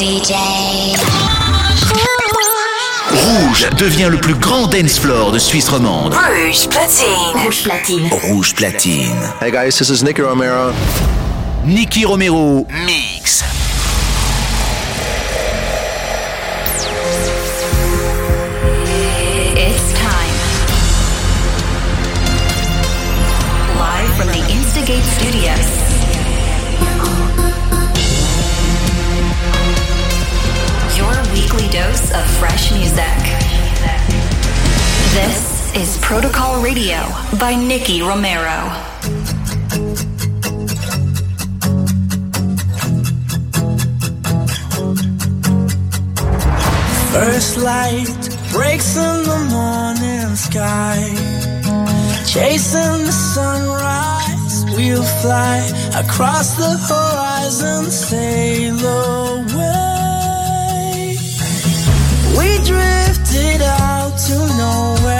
DJ. Rouge devient le plus grand dance floor de Suisse romande. Rouge platine. Rouge platine. Rouge platine. Hey guys, this is Nicky Romero. Nicky Romero Mix. Protocol Radio by Nicky Romero. First light breaks in the morning sky. Chasing the sunrise, we'll fly across the horizon, sail away. We drifted out to nowhere,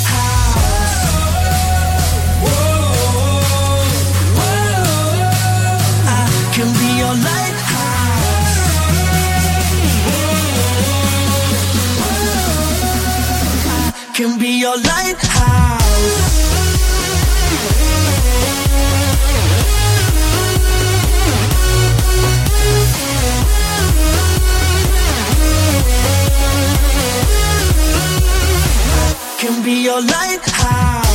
Can be your lighthouse. Can be your lighthouse.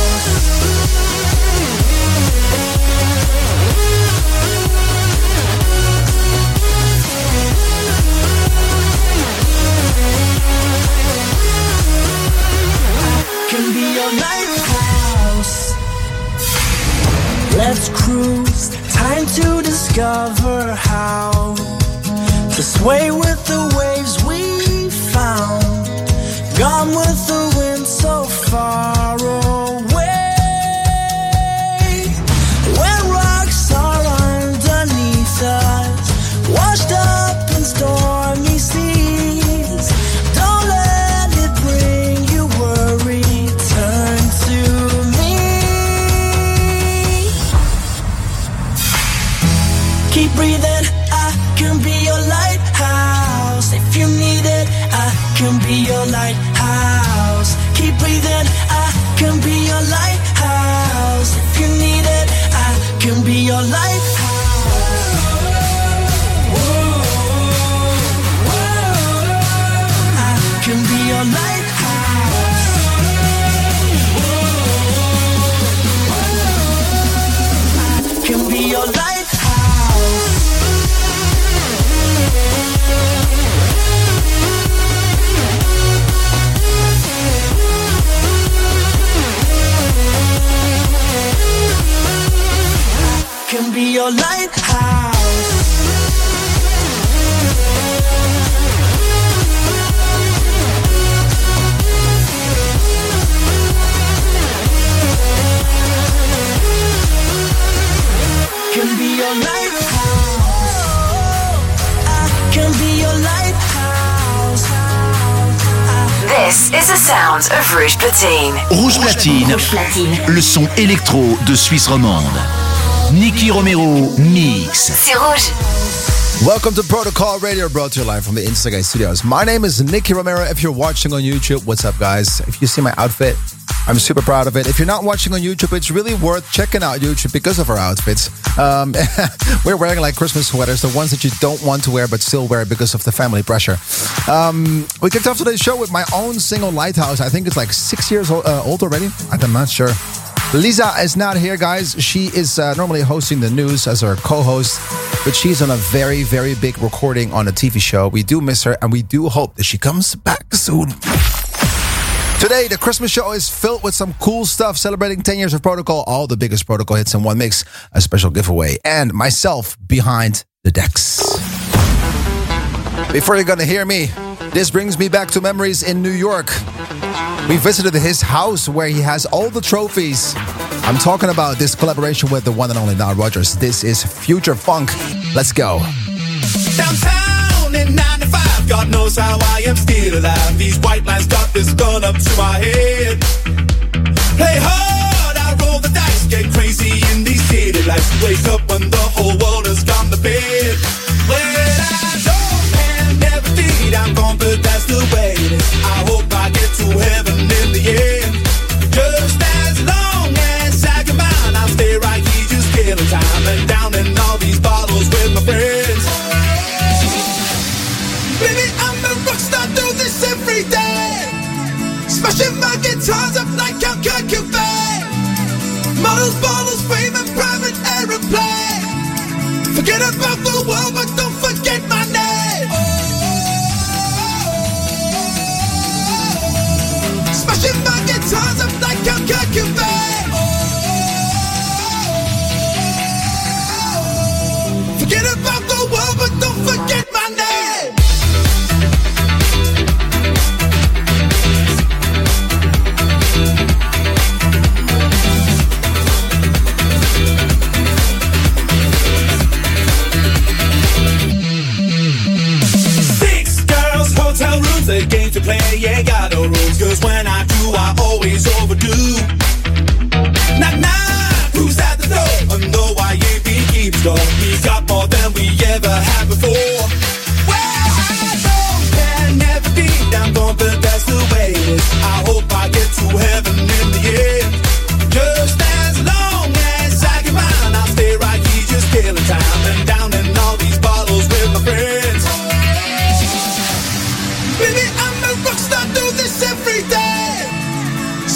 Your lighthouse. Let's cruise, time to discover how to sway with the waves we found. Gone with the wind so far away. The sound of Rouge Platine. Rouge platine. Rouge platine. Le son électro de Suisse romande. Nicky Romero Mix. C'est rouge. Welcome to Protocol Radio, brought to you live from the Instigate Studios. My name is Nicky Romero. If you're watching on YouTube, what's up, guys? If you see my outfit, I'm super proud of it. If you're not watching on YouTube, it's really worth checking out YouTube because of our outfits. Um, we're wearing like Christmas sweaters, the ones that you don't want to wear but still wear because of the family pressure. Um, we kicked off today's show with my own single Lighthouse. I think it's like six years old, uh, old already. I'm not sure. Lisa is not here, guys. She is uh, normally hosting the news as our co host, but she's on a very, very big recording on a TV show. We do miss her, and we do hope that she comes back soon. Today, the Christmas show is filled with some cool stuff celebrating 10 years of Protocol, all the biggest Protocol hits in one mix, a special giveaway, and myself behind the decks. Before you're gonna hear me, this brings me back to memories in New York. We visited his house where he has all the trophies. I'm talking about this collaboration with the one and only Nile Rodgers. This is Future Funk. Let's go. Downtown in 9 to 5, God knows how I am still alive. These white lines got this gun up to my head. Play hard, I roll the dice, get crazy in these city lights. Wake up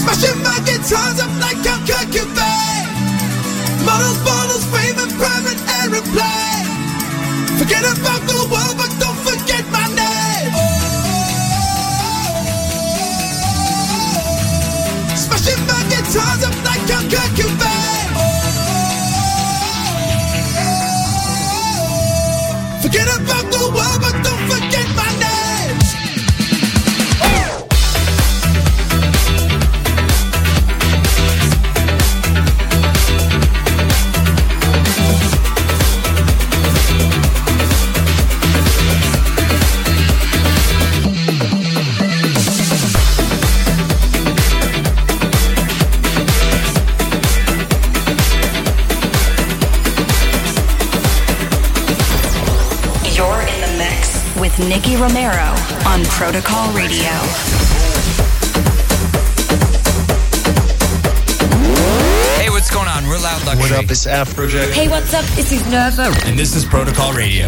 Smashing my guitars up like I'm Kurt Cobain. Models, bottles, fame, and private airplane. Forget about Romero on Protocol Radio. Hey, what's going on? We're Loud Luxury. What up? It's Afrojack. Hey, what's up? This is NERVO. And this is Protocol Radio.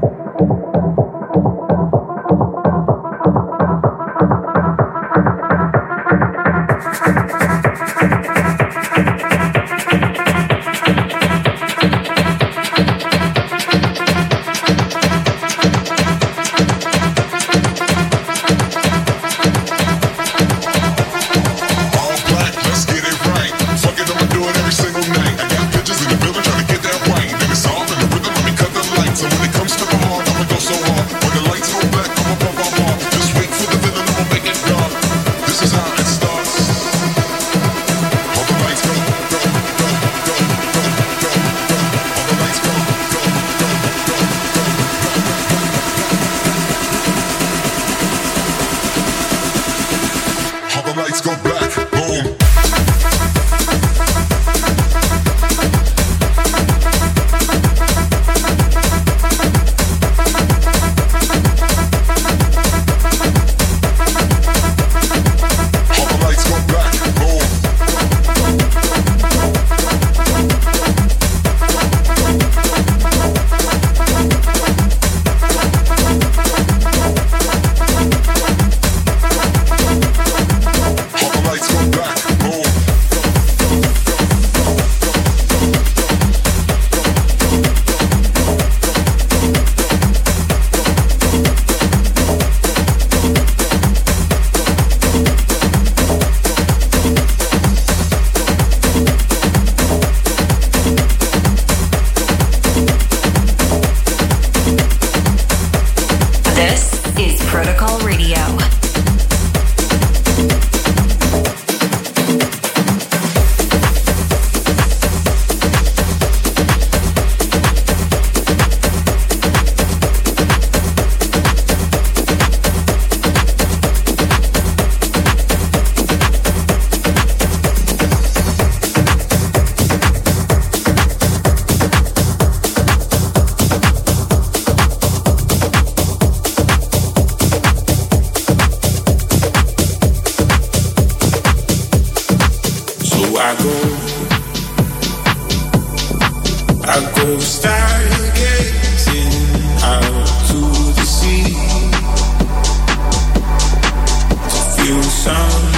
I go, I go stargazing out to the sea to feel something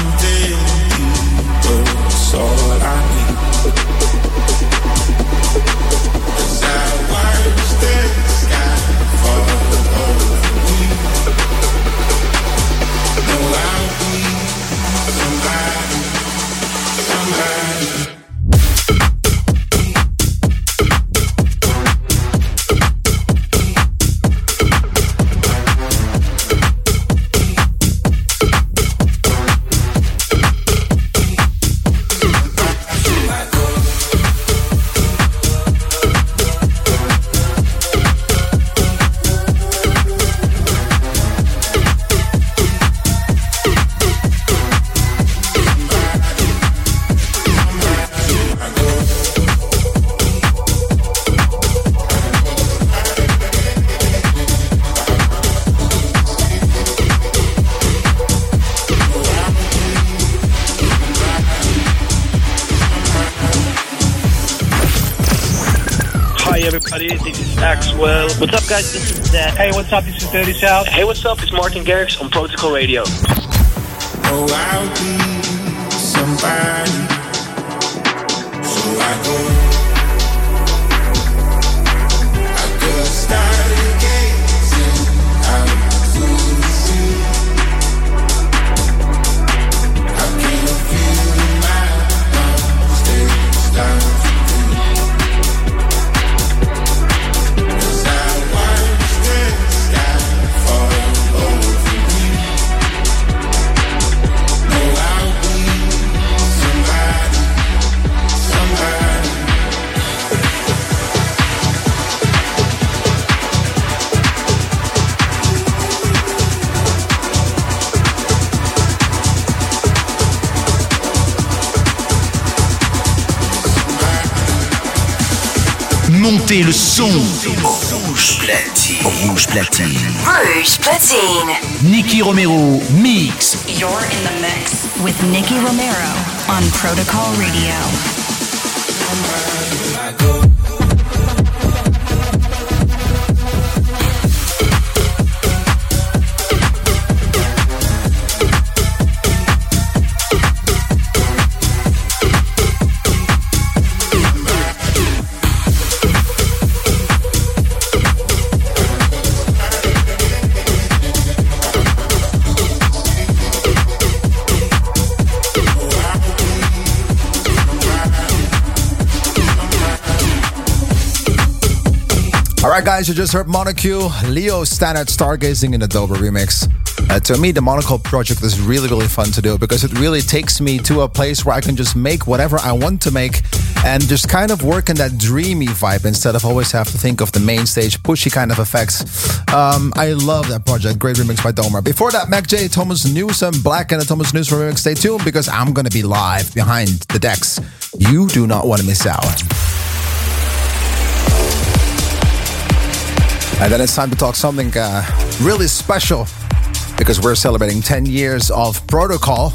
What's up guys, this is Zedd. Hey, what's up, this is Dirty South. Hey, what's up, it's Martin Garrix on Protocol Radio. Oh, I'll be somebody. So I go. Rouge platine. Rouge Platine. Nicky Romero, mix. You're in the mix with Nicky Romero on Protocol Radio. Right, guys, you just heard Monocule, Leo Stannard Stargazing in the Dober remix. Uh, to me, the Monocule project is really, really fun to do because it really takes me to a place where I can just make whatever I want to make and just kind of work in that dreamy vibe instead of always have to think of the main stage pushy kind of effects. Um, I love that project. Great remix by Domer. Before that, Mac J, Thomas Newson, Black and the Thomas Newson remix. Stay tuned because I'm going to be live behind the decks. You do not want to miss out. And then it's time to talk something uh, really special because we're celebrating 10 years of protocol.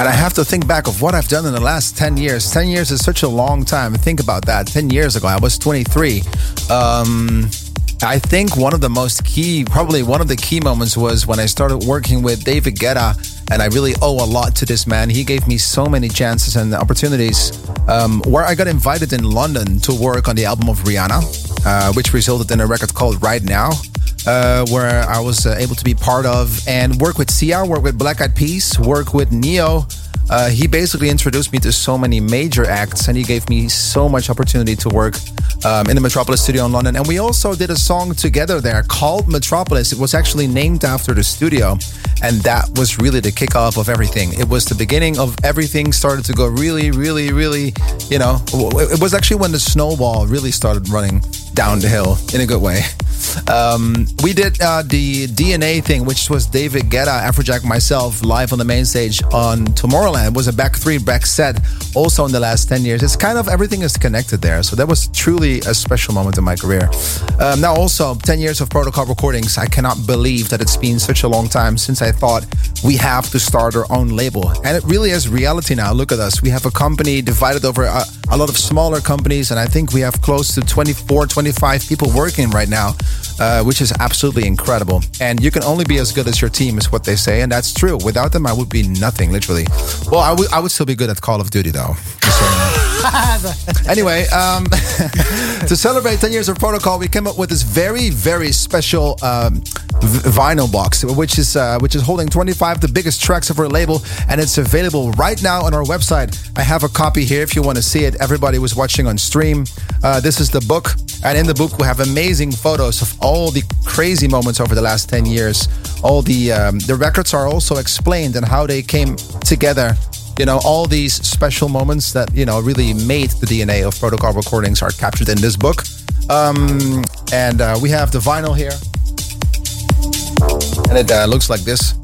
And I have to think back of what I've done in the last 10 years. 10 years is such a long time. Think about that. 10 years ago, I was 23. Um, I think one of the most key, probably one of the key moments was when I started working with David Guetta. And I really owe a lot to this man. He gave me so many chances and opportunities. Um, where I got invited in London to work on the album of Rihanna, uh, which resulted in a record called Right Now. Uh, where I was uh, able to be part of and work with Sia, work with Black Eyed Peas, work with Ne-Yo. Uh, he basically introduced me to so many major acts and he gave me so much opportunity to work um, in the Metropolis studio in London. And we also did a song together there called Metropolis. It was actually named after the studio. And that was really the kickoff of everything. It was the beginning of everything started to go really, really, really, you know, it was actually when the snowball really started running down the hill in a good way. Um, we did uh, the DNA thing, which was David Guetta, Afrojack, myself, live on the main stage on Tomorrowland. It was a back three, back set, also in the last 10 years. It's kind of everything is connected there. So that was truly a special moment in my career. Um, now, also, 10 years of protocol recordings. I cannot believe that it's been such a long time since I thought we have to start our own label. And it really is reality now. Look at us. We have a company divided over a, a lot of smaller companies, and I think we have close to 24, 25 people working right now uh, which is absolutely incredible. And you can only be as good as your team, is what they say, and that's true. Without them, I would be nothing, literally. Well, I would I would still be good at Call of Duty, though. anyway, um, to celebrate 10 years of protocol, we came up with this very, very special um, vinyl box, which is uh, which is holding 25 of the biggest tracks of our label, and it's available right now on our website. I have a copy here if you want to see it. Everybody was watching on stream. Uh, this is the book, and in the book we have amazing photos of all the crazy moments over the last 10 years. All the um, the records are also explained and how they came together you know all these special moments that you know really made the dna of protocol recordings are captured in this book um, and uh, we have the vinyl here and it uh, looks like this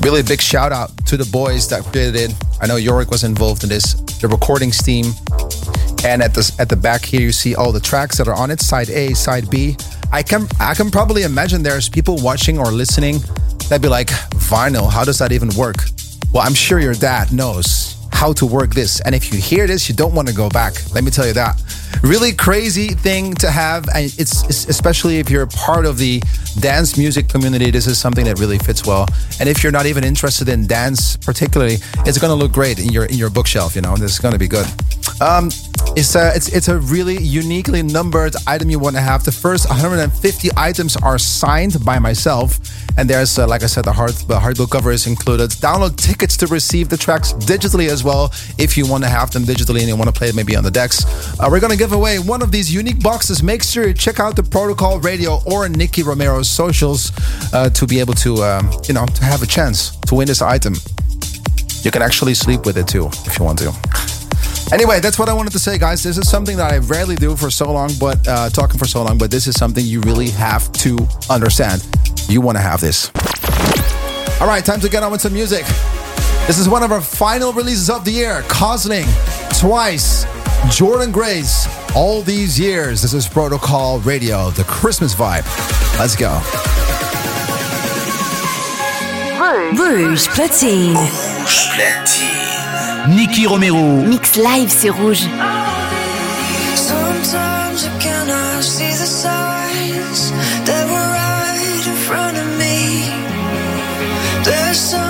really big shout out to the boys that created it i know yorick was involved in this the recordings team and at the at the back here you see all the tracks that are on it side a side b i can i can probably imagine there's people watching or listening that be like vinyl how does that even work well, I'm sure your dad knows how to work this. And if you hear this, you don't want to go back. Let me tell you that. Really crazy thing to have. And it's, it's, especially if you're part of the dance music community, this is something that really fits well. And if you're not even interested in dance particularly, it's going to look great in your in your bookshelf, you know. This is going to be good. Um, it's a, it's, it's a really uniquely numbered item you want to have. The first 150 items are signed by myself. And there's, uh, like I said, the hard the hardbook cover is included. Download tickets to receive the tracks digitally as well if you want to have them digitally and you want to play maybe on the decks. Uh, we're going to give away one of these unique boxes. Make sure you check out the Protocol Radio or Nicky Romero's socials uh, to be able to, um, you know, to have a chance to win this item. You can actually sleep with it too if you want to. Anyway, that's what I wanted to say, guys. This is something that I rarely do for so long, but uh, talking for so long, but this is something you really have to understand. You want to have this. All right, time to get on with some music. This is one of our final releases of the year Cosling, Twice, Jordan Grace, all these years. This is Protocol Radio, the Christmas vibe. Let's go. Rouge Rouge platine. Nicky Romero. Mix live, c'est rouge. Sometimes I cannot see the signs that were right in front of me. There's something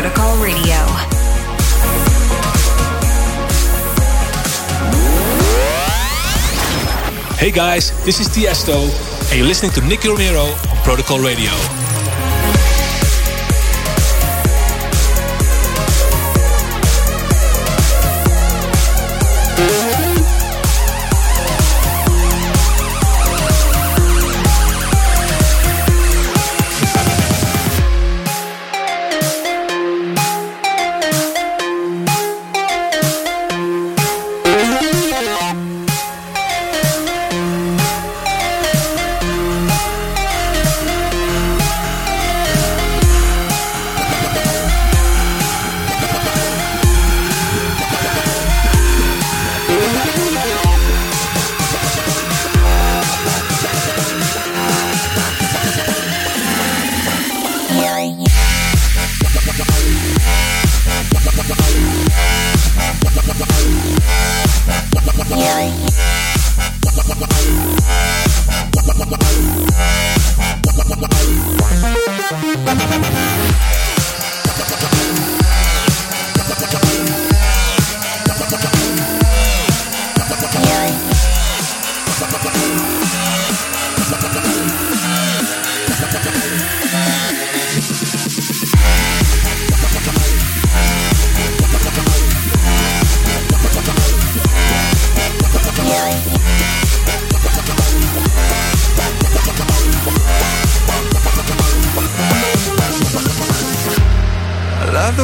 Protocol Radio. Hey guys, this is Tiesto, and you're listening to Nicky Romero on Protocol Radio.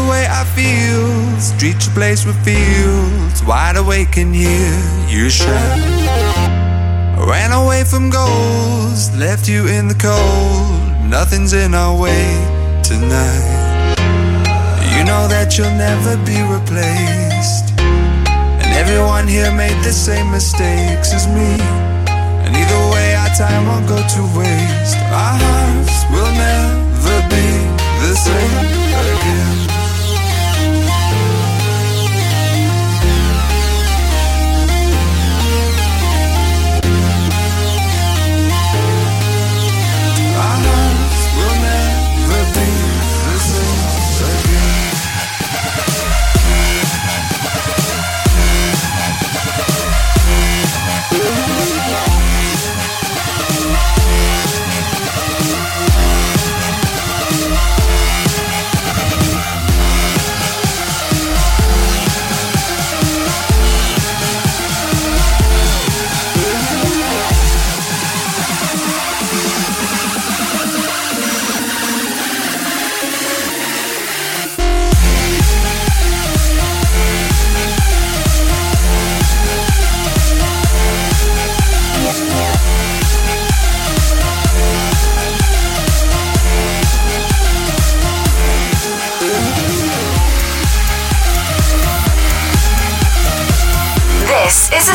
Way I feel. Streets a place with fields. Wide awake and hear you. I ran away from goals, left you in the cold. Nothing's in our way tonight. You know that you'll never be replaced. And everyone here made the same mistakes as me. And either way, our time won't go to waste. Our hearts will never be the same again.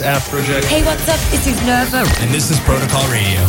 Afrojack. Hey, what's up? This is NERVO. And this is Protocol Radio.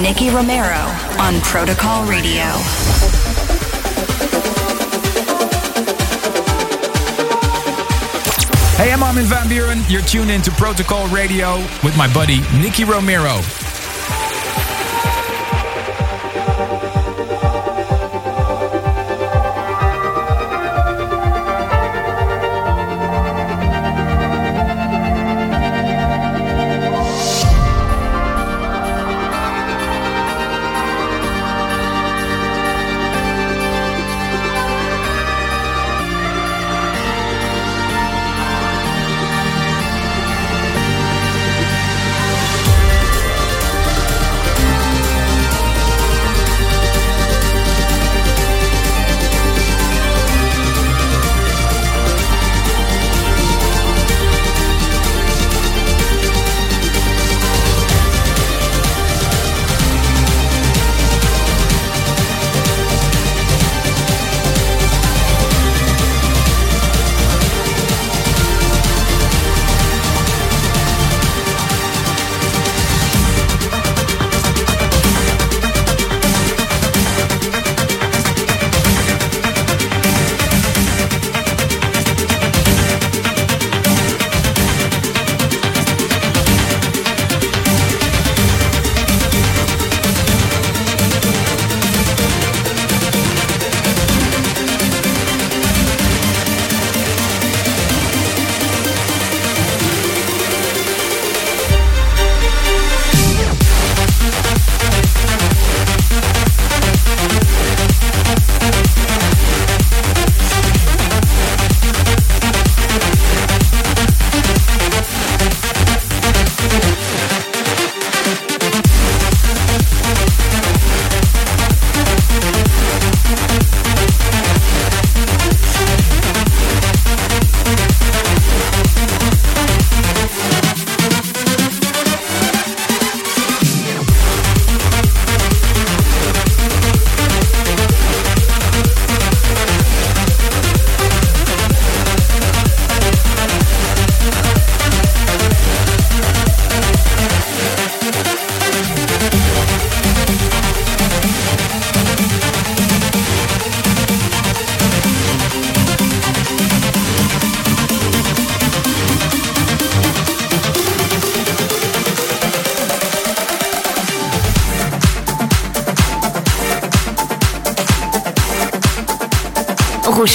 Nicky Romero on Protocol Radio. Hey, I'm Armin van Buuren. You're tuned in to Protocol Radio with my buddy Nicky Romero.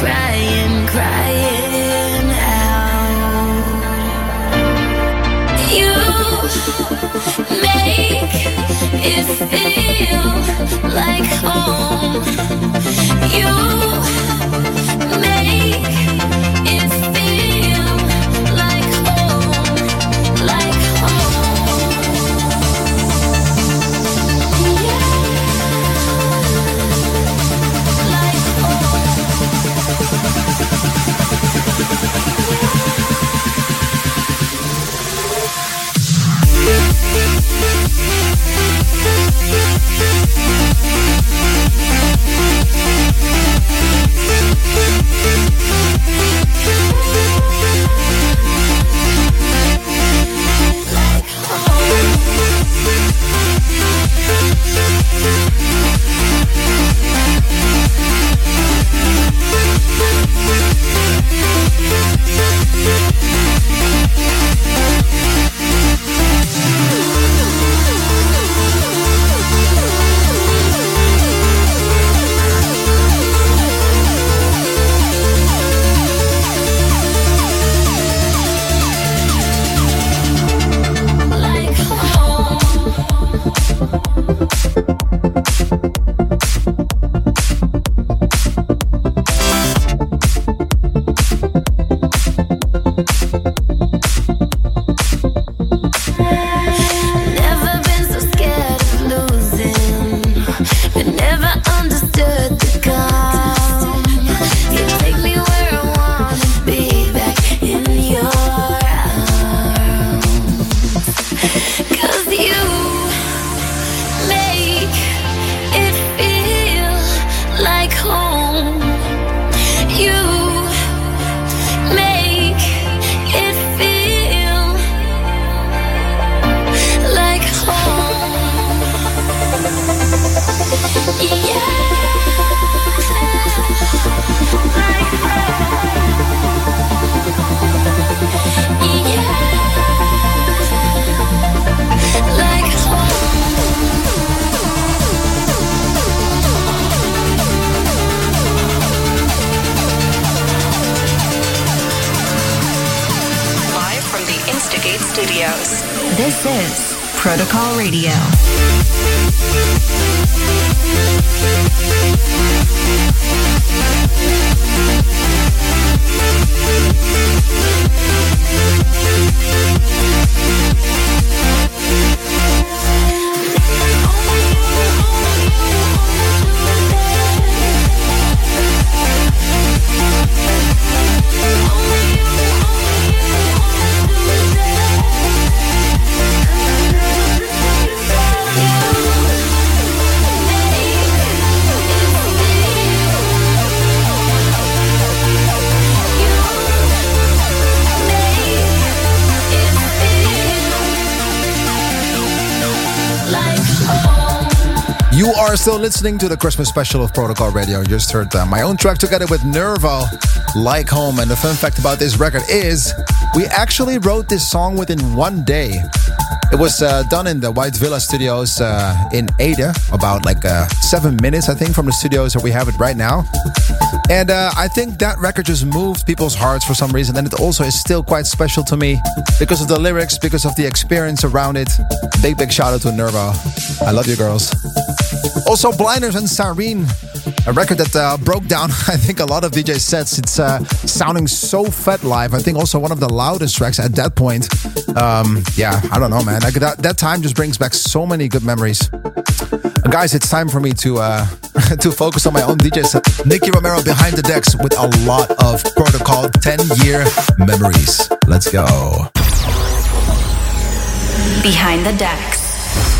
crying, crying out. You make it feel like home. Listening to the Christmas special of Protocol Radio. You just heard uh, my own track together with Nervo, Like Home. And the fun fact about this record is we actually wrote this song within one day. It was uh, done in the White Villa studios uh, in Ada, about like uh, seven minutes, I think, from the studios where we have it right now. And uh, I think that record just moved people's hearts for some reason. And it also is still quite special to me because of the lyrics, because of the experience around it. Big, big shout out to Nervo. I love you, girls. Also, Blinders and Sareen, a record that uh, broke down, I think, a lot of DJ sets. It's uh, sounding so fat live. I think also one of the loudest tracks at that point. Um, yeah, I don't know, man. Like that, that time just brings back so many good memories. Guys, it's time for me to uh, to focus on my own DJ set. Nicky Romero behind the decks with a lot of protocol 10 year memories. Let's go. Behind the decks.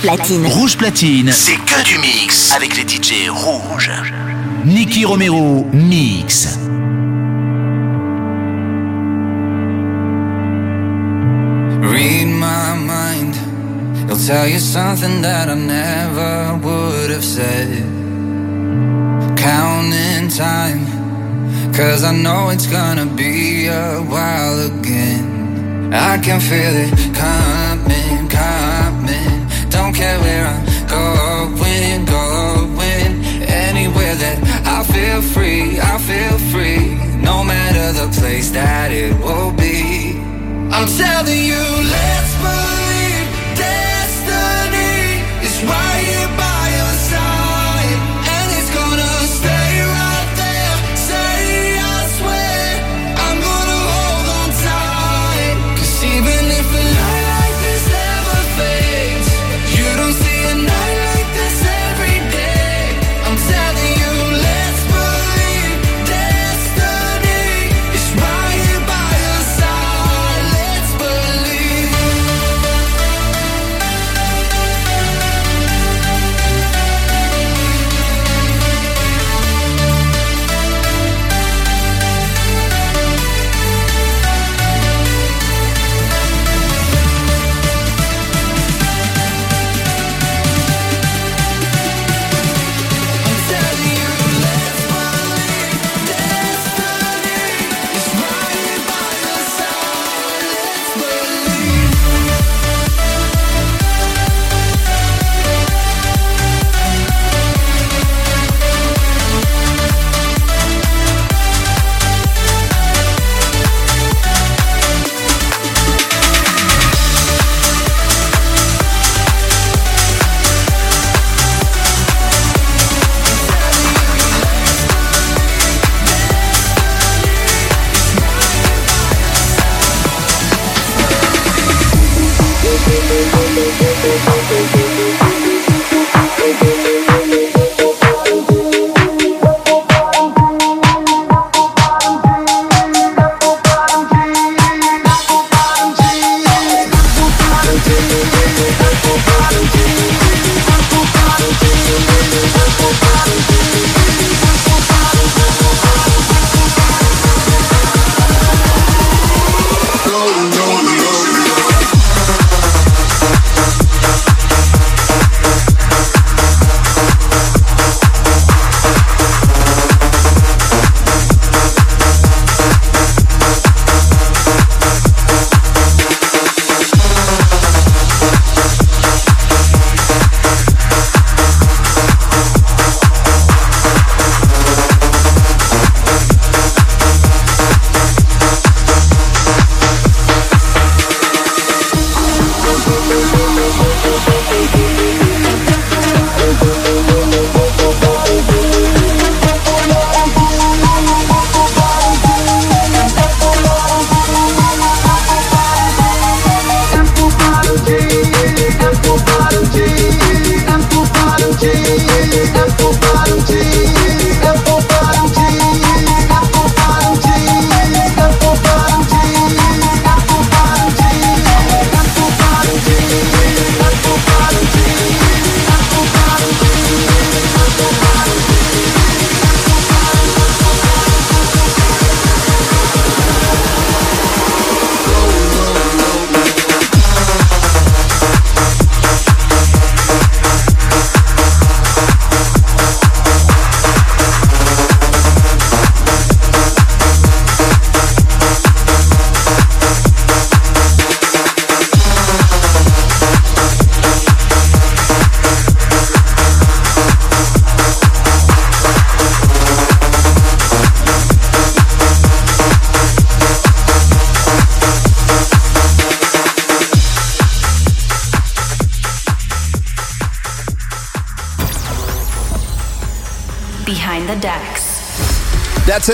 Rouge Platine. Rouge Platine. C'est que du mix avec les DJ rouges. Nicky Romero Mix. Read my mind. He'll tell you something that I never would have said. Counting time. Cause I know it's gonna be a while again. I can feel it coming, coming. care where I'm going, going. Anywhere that I feel free, I feel free. No matter the place that it will be. I'm telling you, let's move.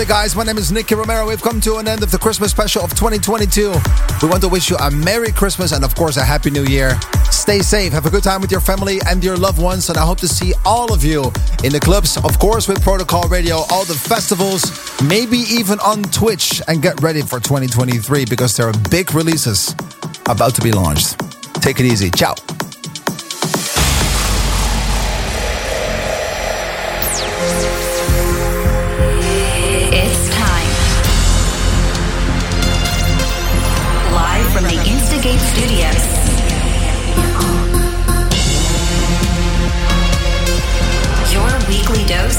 It, guys. My name is Nicky Romero. We've come to an end of the Christmas special of 2022. We want to wish you a Merry Christmas and, of course, a Happy New Year. Stay safe, have a good time with your family and your loved ones, and I hope to see all of you in the clubs, of course, with Protocol Radio, all the festivals, maybe even on Twitch. And get ready for 2023 because there are big releases about to be launched. Take it easy. Ciao.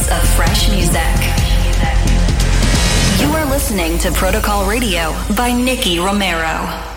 Of fresh music. You are listening to Protocol Radio by Nicky Romero.